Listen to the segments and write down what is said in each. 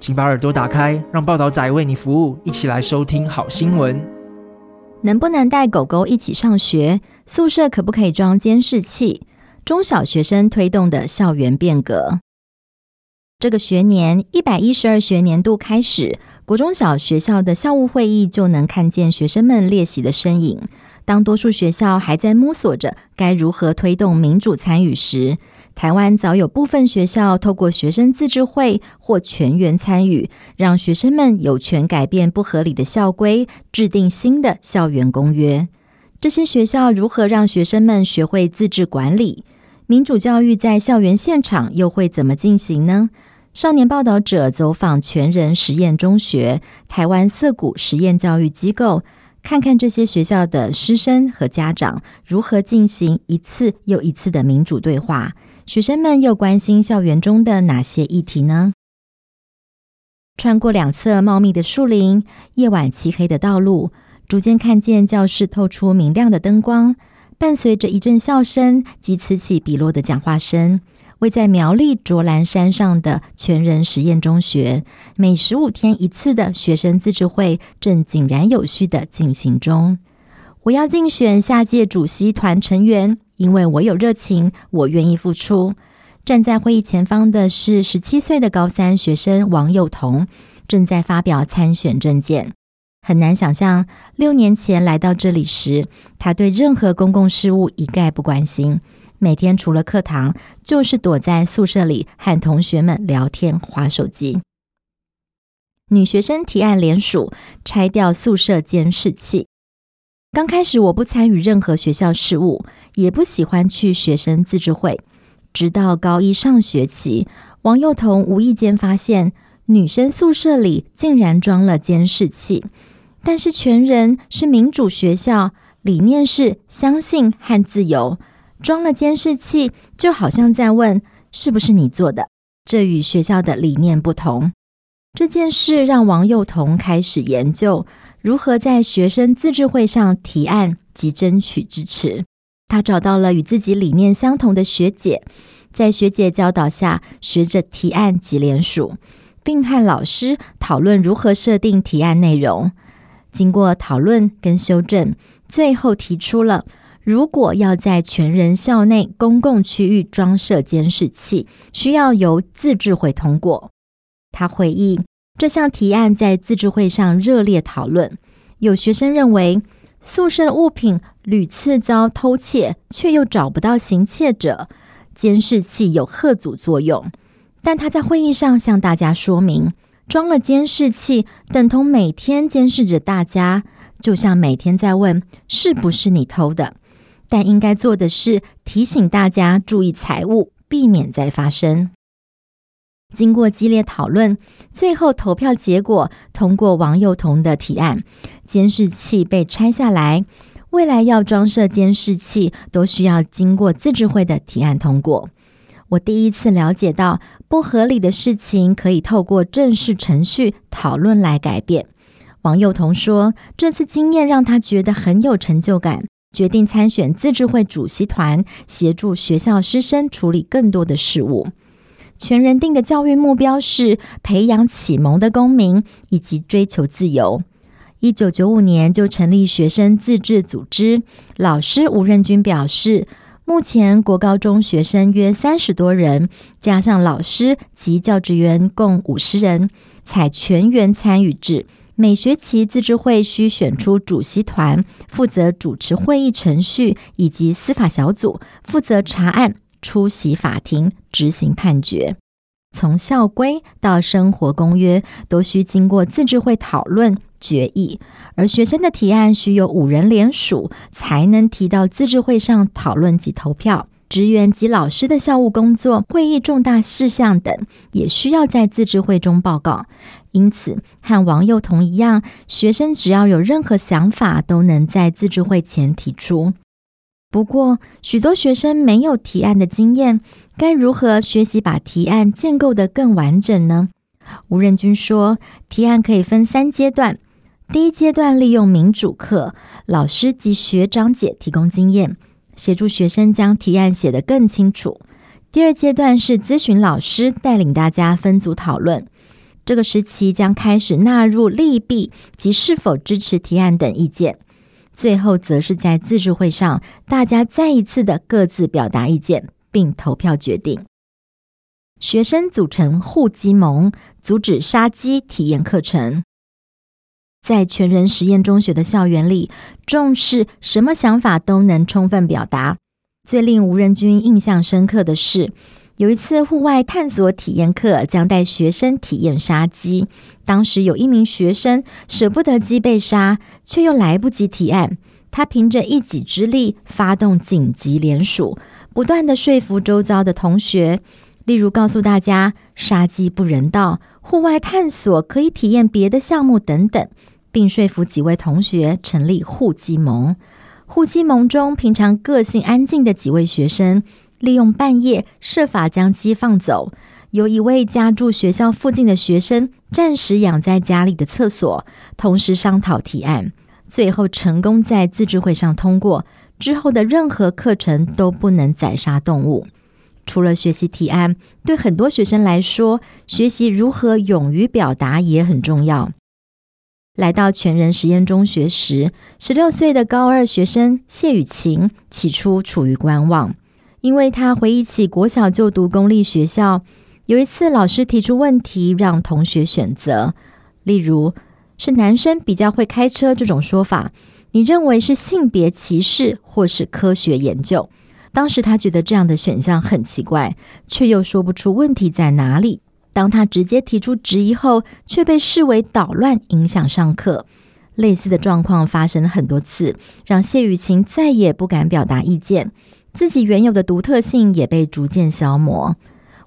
请把耳朵打开，让报道仔为你服务，一起来收听好新闻。能不能带狗狗一起上学？宿舍可不可以装监视器？中小学生推动的校园变革。这个学年一百一十二学年度开始，国中小学校的校务会议就能看见学生们列席的身影。当多数学校还在摸索着该如何推动民主参与时，台湾早有部分学校透过学生自治会或全员参与，让学生们有权改变不合理的校规，制定新的校园公约。这些学校如何让学生们学会自治管理？民主教育在校园现场又会怎么进行呢？少年报道者走访全人实验中学、台湾涩谷实验教育机构，看看这些学校的师生和家长如何进行一次又一次的民主对话。学生们又关心校园中的哪些议题呢？穿过两侧茂密的树林，夜晚漆黑的道路，逐渐看见教室透出明亮的灯光，伴随着一阵笑声及此起彼落的讲话声。位在苗栗卓兰山上的全人实验中学，每十五天一次的学生自治会正井然有序地进行中。我要竞选下届主席团成员，因为我有热情，我愿意付出。站在会议前方的是十七岁的高三学生王友彤，正在发表参选政见。很难想象，六年前来到这里时，他对任何公共事务一概不关心。每天除了课堂，就是躲在宿舍里和同学们聊天、划手机。女学生提案联署拆掉宿舍监视器。刚开始我不参与任何学校事务，也不喜欢去学生自治会。直到高一上学期，王幼彤无意间发现女生宿舍里竟然装了监视器。但是全人是民主学校，理念是相信和自由。装了监视器，就好像在问是不是你做的，这与学校的理念不同。这件事让王幼彤开始研究如何在学生自治会上提案及争取支持。他找到了与自己理念相同的学姐，在学姐教导下，学着提案及联署，并和老师讨论如何设定提案内容。经过讨论跟修正，最后提出了。如果要在全人校内公共区域装设监视器，需要由自治会通过。他回忆，这项提案在自治会上热烈讨论。有学生认为，宿舍物品屡次遭偷窃，却又找不到行窃者，监视器有吓阻作用。但他在会议上向大家说明，装了监视器等同每天监视着大家，就像每天在问是不是你偷的。但应该做的是提醒大家注意财务，避免再发生。经过激烈讨论，最后投票结果通过王幼彤的提案，监视器被拆下来。未来要装设监视器，都需要经过自治会的提案通过。我第一次了解到，不合理的事情可以透过正式程序讨论来改变。王幼彤说，这次经验让他觉得很有成就感。决定参选自治会主席团，协助学校师生处理更多的事务。全人定的教育目标是培养启蒙的公民以及追求自由。一九九五年就成立学生自治组织。老师吴任军表示，目前国高中学生约三十多人，加上老师及教职员共五十人，采全员参与制。每学期自治会需选出主席团，负责主持会议程序，以及司法小组负责查案、出席法庭、执行判决。从校规到生活公约，都需经过自治会讨论决议。而学生的提案需有五人联署，才能提到自治会上讨论及投票。职员及老师的校务工作、会议重大事项等，也需要在自治会中报告。因此和王幼彤一样，学生只要有任何想法，都能在自治会前提出。不过，许多学生没有提案的经验，该如何学习把提案建构得更完整呢？吴任军说，提案可以分三阶段。第一阶段利用民主课，老师及学长姐提供经验，协助学生将提案写得更清楚。第二阶段是咨询老师，带领大家分组讨论。这个时期将开始纳入利弊及是否支持提案等意见。最后，则是在自治会上，大家再一次的各自表达意见，并投票决定。学生组成护鸡盟，阻止杀鸡体验课程。在全人实验中学的校园里，重视什么想法都能充分表达。最令吴仁君印象深刻的是，有一次户外探索体验课，将带学生体验杀鸡。当时有一名学生舍不得鸡被杀，却又来不及提案。他凭着一己之力发动紧急联署，不断地说服周遭的同学，例如告诉大家杀鸡不人道，户外探索可以体验别的项目等等，并说服几位同学成立护鸡盟。护鸡盟中，平常个性安静的几位学生，利用半夜设法将鸡放走。有一位家住学校附近的学生，暂时养在家里的厕所，同时商讨提案，最后成功在自治会上通过。之后的任何课程都不能宰杀动物。除了学习提案，对很多学生来说，学习如何勇于表达也很重要。来到全人实验中学时，十六岁的高二学生谢雨晴起初处于观望，因为他回忆起国小就读公立学校。有一次，老师提出问题，让同学选择，例如是男生比较会开车这种说法，你认为是性别歧视或是科学研究？当时他觉得这样的选项很奇怪，却又说不出问题在哪里。当他直接提出质疑后，却被视为捣乱，影响上课。类似的状况发生了很多次，让谢雨晴再也不敢表达意见，自己原有的独特性也被逐渐消磨。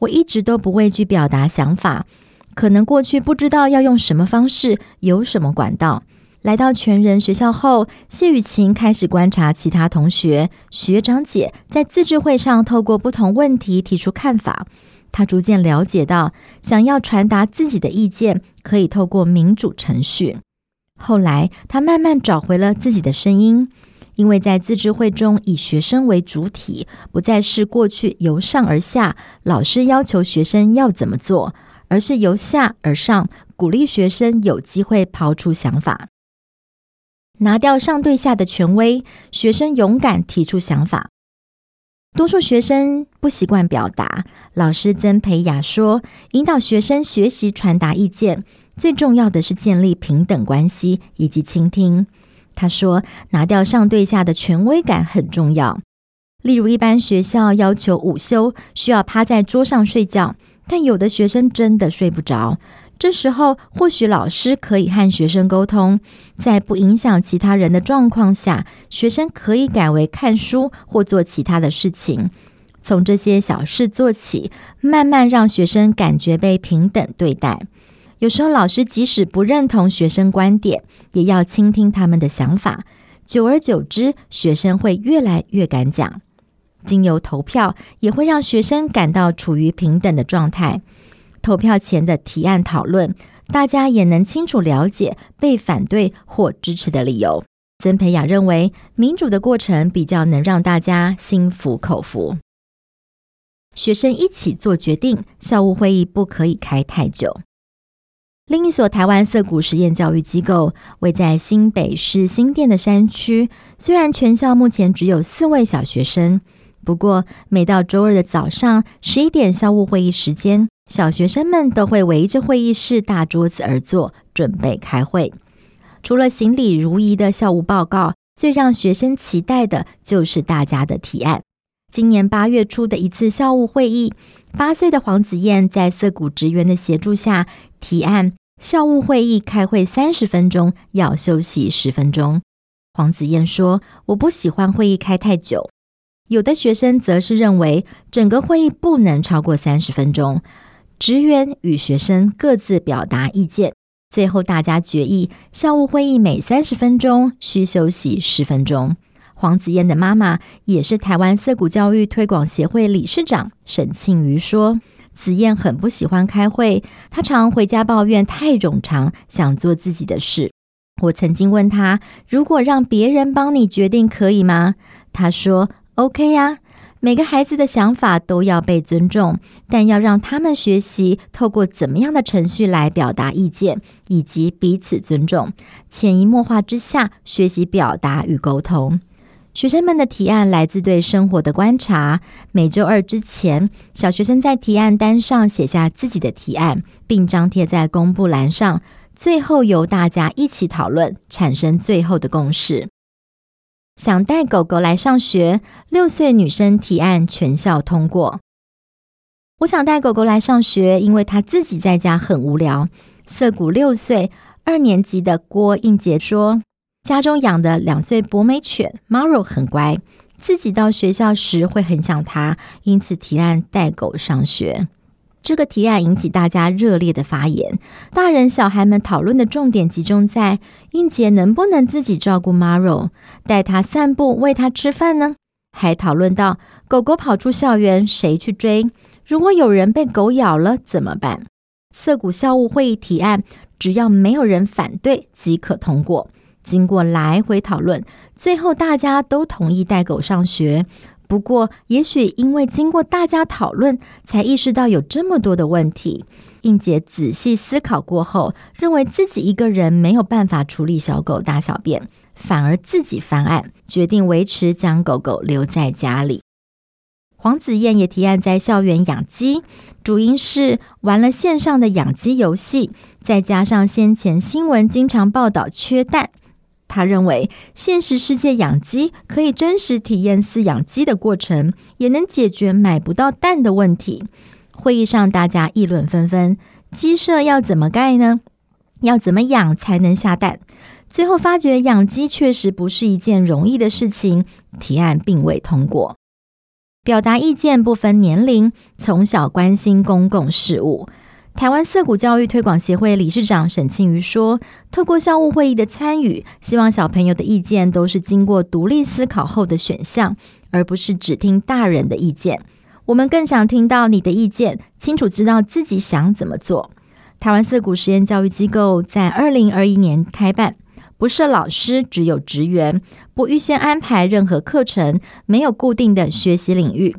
我一直都不畏惧表达想法，可能过去不知道要用什么方式，有什么管道。来到全人学校后，谢雨晴开始观察其他同学、学长姐在自治会上透过不同问题提出看法。她逐渐了解到，想要传达自己的意见，可以透过民主程序。后来，她慢慢找回了自己的声音。因为在自治会中以学生为主体，不再是过去由上而下，老师要求学生要怎么做，而是由下而上，鼓励学生有机会抛出想法，拿掉上对下的权威，学生勇敢提出想法。多数学生不习惯表达，老师曾培雅说，引导学生学习传达意见，最重要的是建立平等关系以及倾听。他说：“拿掉上对下的权威感很重要。例如，一般学校要求午休需要趴在桌上睡觉，但有的学生真的睡不着。这时候，或许老师可以和学生沟通，在不影响其他人的状况下，学生可以改为看书或做其他的事情。从这些小事做起，慢慢让学生感觉被平等对待。”有时候，老师即使不认同学生观点，也要倾听他们的想法。久而久之，学生会越来越敢讲。经由投票，也会让学生感到处于平等的状态。投票前的提案讨论，大家也能清楚了解被反对或支持的理由。曾培雅认为，民主的过程比较能让大家心服口服。学生一起做决定，校务会议不可以开太久。另一所台湾涩谷实验教育机构位在新北市新店的山区，虽然全校目前只有四位小学生，不过每到周二的早上十一点校务会议时间，小学生们都会围着会议室大桌子而坐，准备开会。除了行礼如仪的校务报告，最让学生期待的就是大家的提案。今年八月初的一次校务会议，八岁的黄子燕在涩谷职员的协助下。提案校务会议开会三十分钟，要休息十分钟。黄子燕说：“我不喜欢会议开太久。”有的学生则是认为整个会议不能超过三十分钟。职员与学生各自表达意见。最后，大家决议，校务会议每三十分钟需休息十分钟。黄子燕的妈妈也是台湾色谷教育推广协会理事长沈庆瑜说：“子燕很不喜欢开会，她常回家抱怨太冗长，想做自己的事。我曾经问她，如果让别人帮你决定，可以吗？她说：‘OK 呀。’”每个孩子的想法都要被尊重，但要让他们学习透过怎么样的程序来表达意见，以及彼此尊重，潜移默化之下学习表达与沟通。学生们的提案来自对生活的观察。每周二之前，小学生在提案单上写下自己的提案，并张贴在公布栏上，最后由大家一起讨论，产生最后的共识。想带狗狗来上学，六岁女生提案全校通过。我想带狗狗来上学，因为她自己在家很无聊。涩谷六岁二年级的郭应杰说，家中养的两岁博美犬 Maro 很乖，自己到学校时会很想它，因此提案带狗上学。这个提案引起大家热烈的发言，大人小孩们讨论的重点集中在英杰能不能自己照顾 Maro，带它散步、喂它吃饭呢？还讨论到狗狗跑出校园谁去追？如果有人被狗咬了怎么办？涩谷校务会议提案，只要没有人反对即可通过。经过来回讨论，最后大家都同意带狗上学。不过，也许因为经过大家讨论，才意识到有这么多的问题。应杰仔细思考过后，认为自己一个人没有办法处理小狗大小便，反而自己翻案，决定维持将狗狗留在家里。黄子燕也提案在校园养鸡，主因是玩了线上的养鸡游戏，再加上先前新闻经常报道缺蛋。他认为，现实世界养鸡可以真实体验饲养鸡的过程，也能解决买不到蛋的问题。会议上，大家议论纷纷：鸡舍要怎么盖呢？要怎么养才能下蛋？最后发觉，养鸡确实不是一件容易的事情，提案并未通过。表达意见不分年龄，从小关心公共事务。台湾涩谷教育推广协会理事长沈庆瑜说：“透过校务会议的参与，希望小朋友的意见都是经过独立思考后的选项，而不是只听大人的意见。我们更想听到你的意见，清楚知道自己想怎么做。”台湾涩谷实验教育机构在二零二一年开办，不设老师，只有职员，不预先安排任何课程，没有固定的学习领域。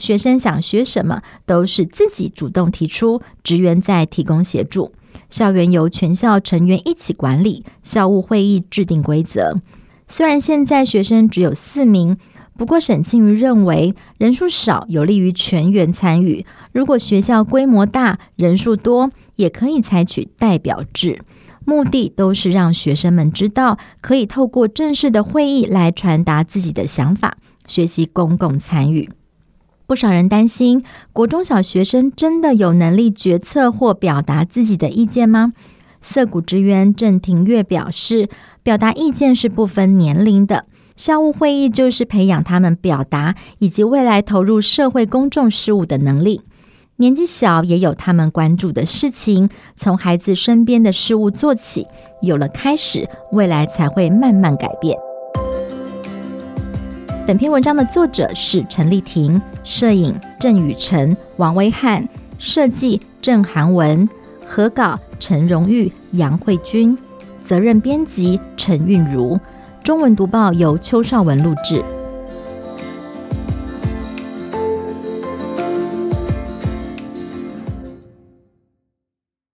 学生想学什么，都是自己主动提出，职员在提供协助。校园由全校成员一起管理，校务会议制定规则。虽然现在学生只有四名，不过沈庆瑜认为人数少有利于全员参与。如果学校规模大，人数多，也可以采取代表制，目的都是让学生们知道，可以透过正式的会议来传达自己的想法，学习公共参与。不少人担心，国中小学生真的有能力决策或表达自己的意见吗？涩谷职员郑庭月表示，表达意见是不分年龄的，校务会议就是培养他们表达以及未来投入社会公众事务的能力。年纪小也有他们关注的事情，从孩子身边的事物做起，有了开始，未来才会慢慢改变。本篇文章的作者是陈丽婷，摄影郑雨辰、王威汉，设计郑涵文，合稿陈荣玉、杨慧君，责任编辑陈韵如，中文读报由邱少文录制。